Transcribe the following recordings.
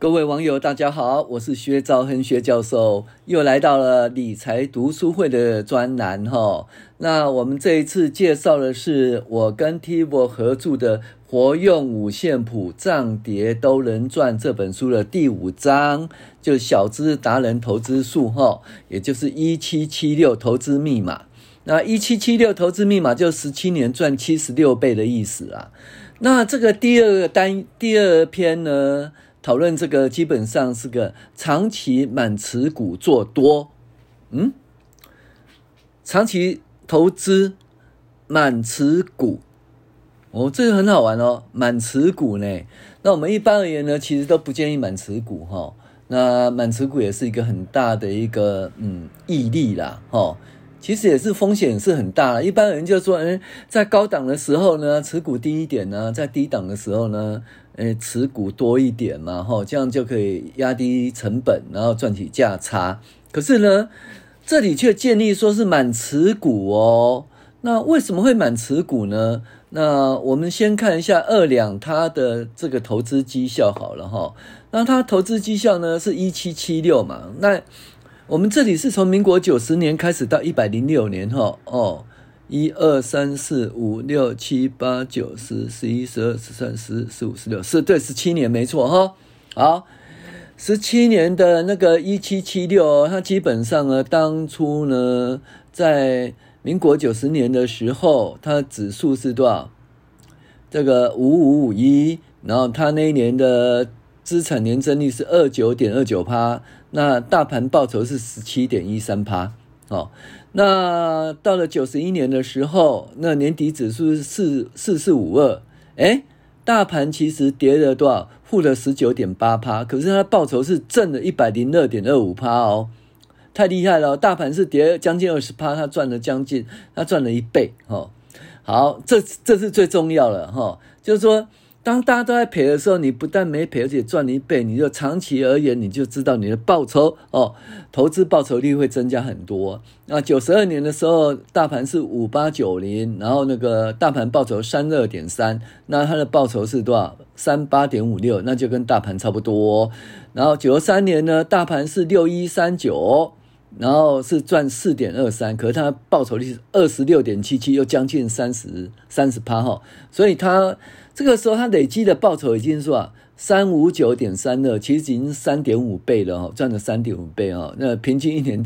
各位网友，大家好，我是薛兆亨薛教授，又来到了理财读书会的专栏哈。那我们这一次介绍的是我跟 Tivo 合著的《活用五线谱，涨跌都能赚》这本书的第五章，就小资达人投资术哈，也就是一七七六投资密码。那一七七六投资密码就十七年赚七十六倍的意思啊。那这个第二个单第二篇呢？讨论这个基本上是个长期满持股做多，嗯，长期投资满持股，哦，这个很好玩哦，满持股呢。那我们一般而言呢，其实都不建议满持股哈、那满持股也是一个很大的一个嗯毅力啦，哈、哦，其实也是风险是很大。一般人就说，嗯，在高档的时候呢，持股低一点呢，在低档的时候呢。诶，持股多一点嘛，哈，这样就可以压低成本，然后赚取价差。可是呢，这里却建议说是满持股哦。那为什么会满持股呢？那我们先看一下二两它的这个投资绩效好了哈。那它投资绩效呢是一七七六嘛。那我们这里是从民国九十年开始到一百零六年哈哦。一二三四五六七八九十十一十二十三十四十五十六是对十七年没错哈，好，十七年的那个一七七六，它基本上呢，当初呢，在民国九十年的时候，它指数是多少？这个五五五一，然后它那一年的资产年增率是二九点二九趴，那大盘报酬是十七点一三趴，哦。那到了九十一年的时候，那年底指数是四四四五二，诶，大盘其实跌了多少？负了十九点八趴，可是它报酬是正的一百零二点二五趴哦，太厉害了！大盘是跌将近二十趴，它赚了将近，它赚了一倍哦。好，这这是最重要的哈、哦，就是说。当大家都在赔的时候，你不但没赔，而且赚了一倍。你就长期而言，你就知道你的报酬哦，投资报酬率会增加很多。那九十二年的时候，大盘是五八九零，然后那个大盘报酬三二点三，那它的报酬是多少？三八点五六，那就跟大盘差不多。然后九三年呢，大盘是六一三九，然后是赚四点二三，可是它报酬率是二十六点七七，又将近三十三十趴哈，所以它。这个时候，它累积的报酬已经是吧，三五九点三二，其实已经三点五倍了哈，赚了三点五倍哦。那平均一年，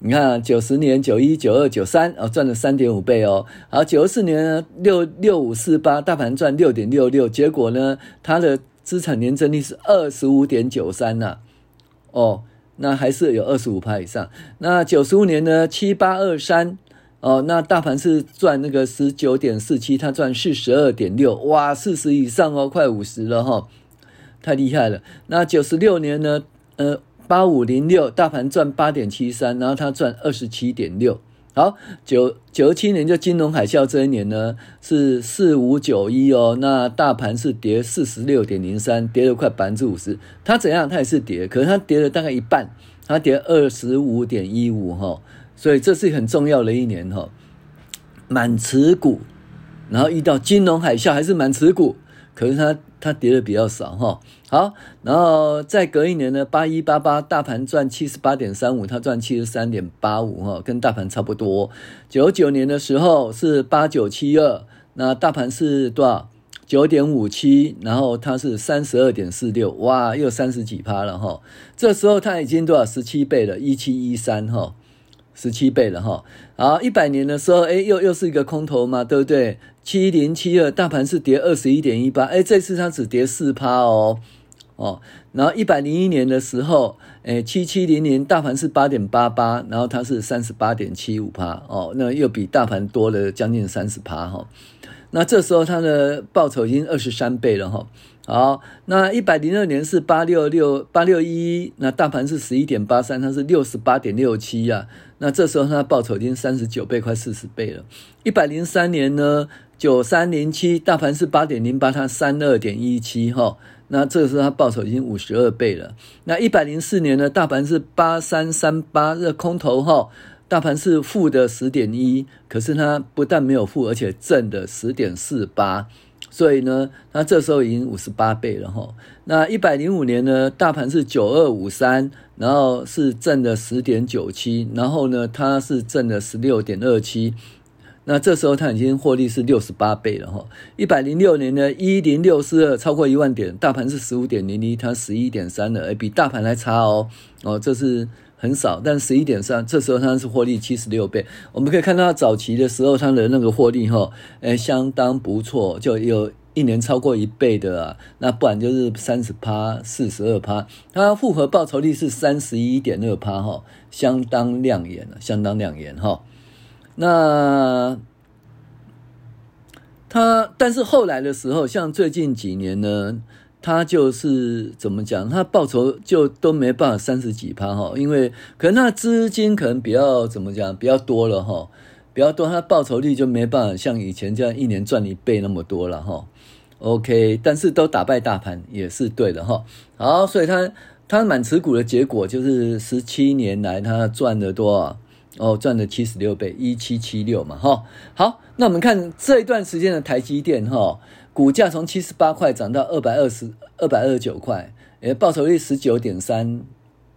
你看九十年九一九二九三啊，赚了三点五倍哦。好，九四年呢，六六五四八，大盘赚六点六六，结果呢，它的资产年增率是二十五点九三呐。哦，那还是有二十五趴以上。那九十五年呢，七八二三。哦，那大盘是赚那个十九点四七，它赚四十二点六，哇，四十以上哦，快五十了哈、哦，太厉害了。那九十六年呢，呃，八五零六，大盘赚八点七三，然后它赚二十七点六。好，九九七年就金融海啸这一年呢，是四五九一哦，那大盘是跌四十六点零三，跌了快百分之五十。它怎样？它也是跌，可是它跌了大概一半，它跌二十五点一五哈。所以这是很重要的一年哈，满持股，然后遇到金融海啸还是满持股，可是它它跌的比较少哈。好，然后再隔一年呢，八一八八大盘赚七十八点三五，它赚七十三点八五哈，跟大盘差不多。九九年的时候是八九七二，那大盘是多少？九点五七，然后它是三十二点四六，哇，又三十几趴了哈。这时候它已经多少？十七倍了，一七一三哈。十七倍了哈，好，一百年的时候，哎，又又是一个空头嘛，对不对？七零七二，大盘是跌二十一点一八，哎，这次它只跌四趴哦，哦，然后一百零一年的时候，哎，七七零零，大盘是八点八八，然后它是三十八点七五趴，哦，那又比大盘多了将近三十趴哈，那这时候它的报酬已经二十三倍了哈，好，那一百零二年是八六六八六一，那大盘是十一点八三，它是六十八点六七呀。那这时候它报酬已经三十九倍，快四十倍了。一百零三年呢，九三零七，大盘是八点零八，它三二点一七哈。那这个时候它报酬已经五十二倍了。那一百零四年呢，大盘是八三三八，这空头哈，大盘是负的十点一，可是它不但没有负，而且正的十点四八。所以呢，它这时候已经五十八倍了哈。那一百零五年呢，大盘是九二五三，然后是正的十点九七，然后呢，它是正的十六点二七。那这时候它已经获利是六十八倍了哈。一百零六年呢，一零六四二超过一万点，大盘是十五点零一，它十一点三了，比大盘还差哦。哦，这是。很少，但十一点三，这时候它是获利七十六倍。我们可以看到它早期的时候，它的那个获利哈，诶，相当不错，就有一年超过一倍的啊。那不然就是三十趴、四十二趴，它复合报酬率是三十一点二趴哈，相当亮眼了，相当亮眼哈。那它，但是后来的时候，像最近几年呢？他就是怎么讲，他报酬就都没办法三十几趴哈，因为可能他资金可能比较怎么讲比较多了哈，比较多，他报酬率就没办法像以前这样一年赚一倍那么多了哈。OK，但是都打败大盘也是对的哈。好，所以他他满持股的结果就是十七年来他赚了多少？哦，赚了七十六倍，一七七六嘛哈。好，那我们看这一段时间的台积电哈。股价从七十八块涨到二百二十二百二十九块，诶，报酬率十九点三，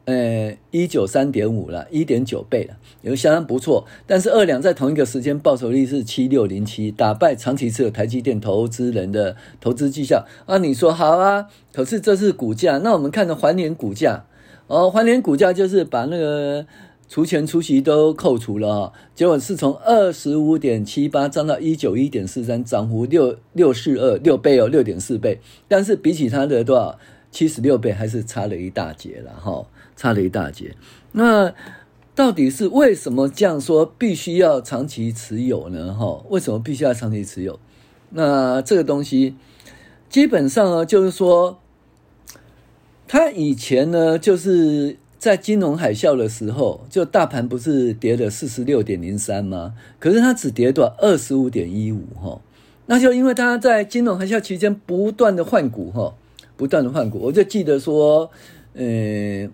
呃，一九三点五了，一点九倍了，也相当不错。但是二两在同一个时间报酬率是七六零七，打败长期持有台积电投资人的投资绩效啊。你说好啊？可是这是股价，那我们看的环联股价哦，环联股价就是把那个。除权除息都扣除了，结果是从二十五点七八涨到一九一点四三，涨幅六六四二六倍哦，六点四倍。但是比起它的多少七十六倍，还是差了一大截了哈，差了一大截。那到底是为什么这样说必须要长期持有呢？哈，为什么必须要长期持有？那这个东西基本上呢，就是说，它以前呢，就是。在金融海啸的时候，就大盘不是跌了四十六点零三吗？可是它只跌多少？二十五点一五哈。那就因为它在金融海啸期间不断的换股哈，不断的换股。我就记得说，呃，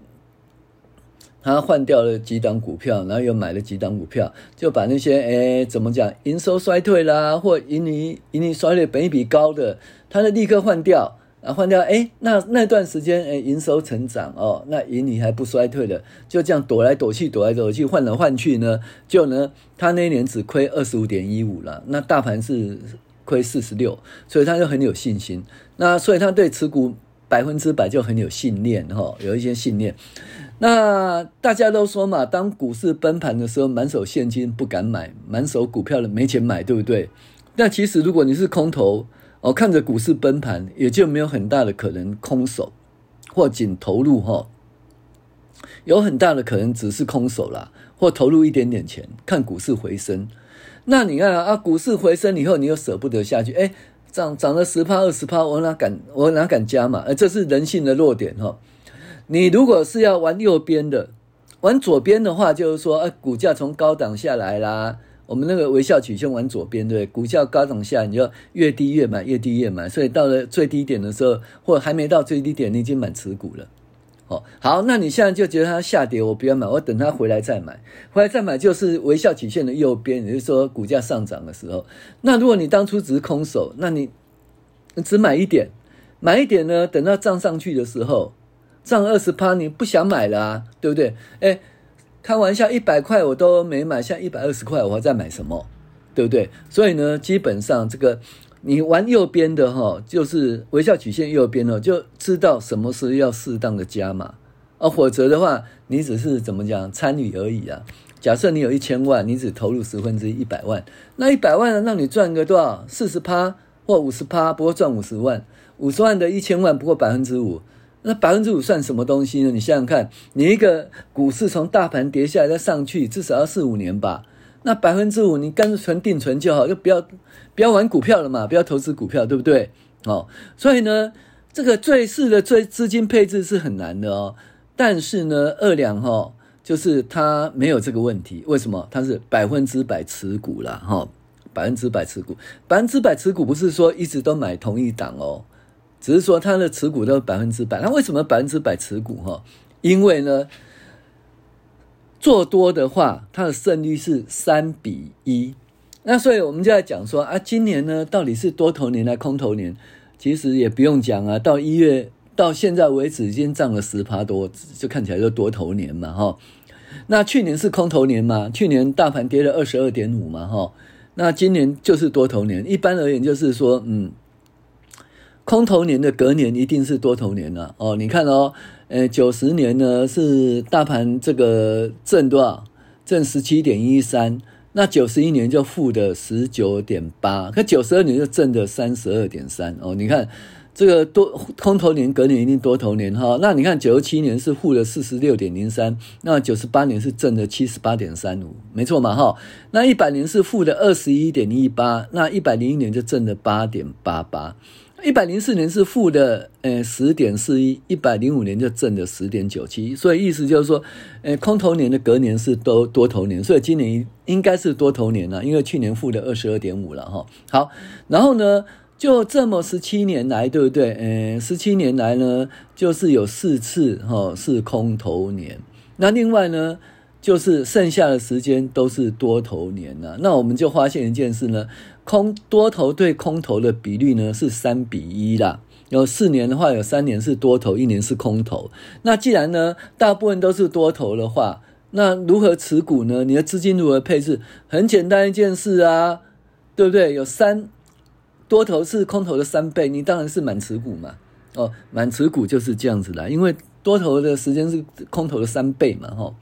他换掉了几档股票，然后又买了几档股票，就把那些诶怎么讲，营收衰退啦，或盈利盈利衰退、本比高的，他就立刻换掉。啊，换掉哎，那那段时间哎，营收成长哦，那盈利还不衰退的，就这样躲来躲去，躲来躲去，换来换去呢，就呢，他那一年只亏二十五点一五了，那大盘是亏四十六，所以他就很有信心，那所以他对持股百分之百就很有信念哈、哦，有一些信念。那大家都说嘛，当股市崩盘的时候，满手现金不敢买，满手股票的没钱买，对不对？那其实如果你是空头。我看着股市崩盘，也就没有很大的可能空手或仅投入哈，有很大的可能只是空手啦，或投入一点点钱，看股市回升。那你看啊，股市回升以后，你又舍不得下去，哎，涨涨了十趴二十趴，我哪敢我哪敢加嘛？这是人性的弱点哈。你如果是要玩右边的，玩左边的话，就是说，哎，股价从高档下来啦。我们那个微笑曲线往左边，对，股价高涨下，你就越低越买，越低越买，所以到了最低点的时候，或还没到最低点，你已经满持股了。哦，好，那你现在就觉得它下跌，我不要买，我等它回来再买，回来再买就是微笑曲线的右边，也就是说股价上涨的时候。那如果你当初只是空手，那你只买一点，买一点呢，等到涨上去的时候，涨二十趴，你不想买了啊，对不对？哎。开玩笑，一百块我都没买，像一百二十块我还在买什么？对不对？所以呢，基本上这个你玩右边的哈，就是微笑曲线右边哦，就知道什么是要适当的加码啊，否则的话，你只是怎么讲参与而已啊。假设你有一千万，你只投入十分之一，百万，那一百万呢，让你赚个多少？四十趴或五十趴，不过赚五十万，五十万的一千万不过百分之五。那百分之五算什么东西呢？你想想看，你一个股市从大盘跌下来再上去，至少要四五年吧。那百分之五，你干脆存定存就好，就不要不要玩股票了嘛，不要投资股票，对不对？哦，所以呢，这个最适的最资金配置是很难的哦。但是呢，二两哈，就是它没有这个问题。为什么？它是百分之百持股啦。哈，百分之百持股，百分之百持股不是说一直都买同一档哦，只是说它的持股都是百分之百。那为什么百分之百持股哈？因为呢，做多的话，它的胜率是三比一。那所以我们就在讲说啊，今年呢到底是多头年还是空头年？其实也不用讲啊，到一月到现在为止已经涨了十趴多，就看起来就多头年嘛哈。那去年是空头年嘛，去年大盘跌了二十二点五嘛哈。那今年就是多头年，一般而言就是说，嗯，空头年的隔年一定是多头年了哦。你看哦，呃，九十年呢是大盘这个正多少？正十七点一三。那九十一年就负的十九点八，可九十二年就正的三十二点三哦。你看这个多空头年隔年一定多头年哈。那你看九十七年是负的四十六点零三，那九十八年是正的七十八点三五，没错嘛哈。那一百年是负的二十一点一八，那一百零一年就正的八点八八。一百零四年是负的，呃，十点四一；一百零五年就正的十点九七。所以意思就是说，呃，空头年的隔年是多多头年，所以今年应该是多头年了，因为去年负的二十二点五了哈。好，然后呢，就这么十七年来，对不对？呃，十七年来呢，就是有四次哈是空头年。那另外呢，就是剩下的时间都是多头年了。那我们就发现一件事呢。空多头对空头的比率呢是三比一啦。有四年的话，有三年是多头，一年是空头。那既然呢，大部分都是多头的话，那如何持股呢？你的资金如何配置？很简单一件事啊，对不对？有三多头是空头的三倍，你当然是满持股嘛。哦，满持股就是这样子的，因为多头的时间是空头的三倍嘛。哈，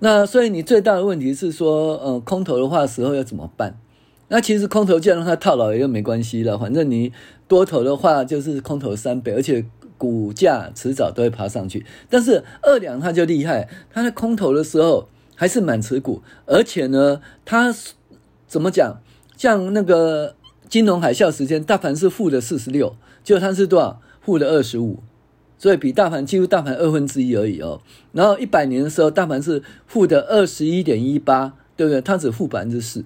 那所以你最大的问题是说，呃，空头的话时候要怎么办？那其实空头就让它套牢也就没关系了，反正你多头的话就是空头三倍，而且股价迟早都会爬上去。但是二两它就厉害，它在空头的时候还是满持股，而且呢，它怎么讲？像那个金融海啸时间，大盘是负的四十六，就它是多少？负的二十五，所以比大盘几乎大盘二分之一而已哦。然后一百年的时候，大盘是负的二十一点一八，对不对？它只负百分之四。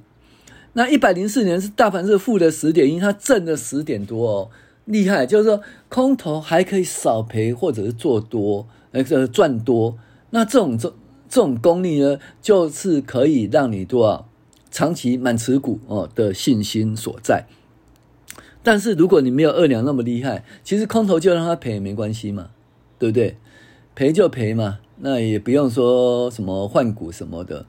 那一百零四年是大盘是负的十点一，它正的十点多哦，厉害！就是说空头还可以少赔或者是做多，呃，赚多。那这种这这种功力呢，就是可以让你多少长期满持股哦的信心所在。但是如果你没有二两那么厉害，其实空头就让它赔也没关系嘛，对不对？赔就赔嘛，那也不用说什么换股什么的。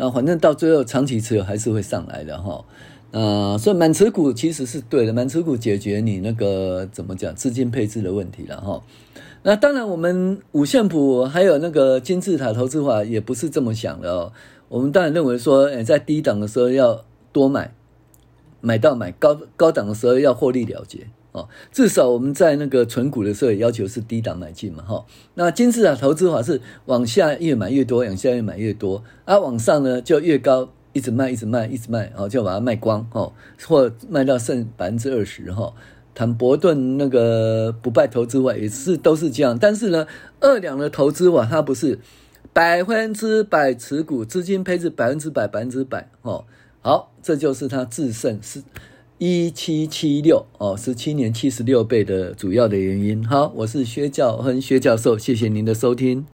那反正到最后长期持有还是会上来的哈，呃，所以满持股其实是对的，满持股解决你那个怎么讲资金配置的问题了哈。那当然，我们五线谱还有那个金字塔投资法也不是这么想的哦。我们当然认为说，诶，在低档的时候要多买，买到买高高档的时候要获利了结。哦至少我们在那个存股的时候，也要求是低档买进嘛，哈。那金字塔投资法是往下越买越多，往下越买越多，啊，往上呢就越高，一直卖，一直卖，一直卖，哦就把它卖光，哦，或卖到剩百分之二十，哈。坦博顿那个不败投资法也是都是这样，但是呢，二两的投资法它不是百分之百持股，资金配置百分之百，百分之百，哦，好，这就是它制胜是。一七七六哦，十七年七十六倍的主要的原因。好，我是薛教亨薛教授，谢谢您的收听。